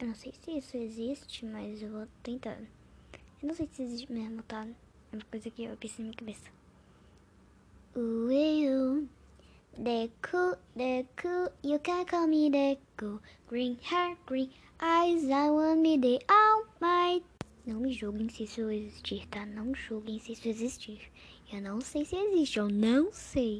Eu não sei se isso existe, mas eu vou tentando Eu não sei se existe mesmo, tá? É uma coisa que eu pensei na minha cabeça. Will, Deku, Deku, you can call me Deku. Green hair, green eyes, I want me the all my. Não me julguem se isso existir, tá? Não julguem se isso existir. Eu não sei se existe, eu não sei.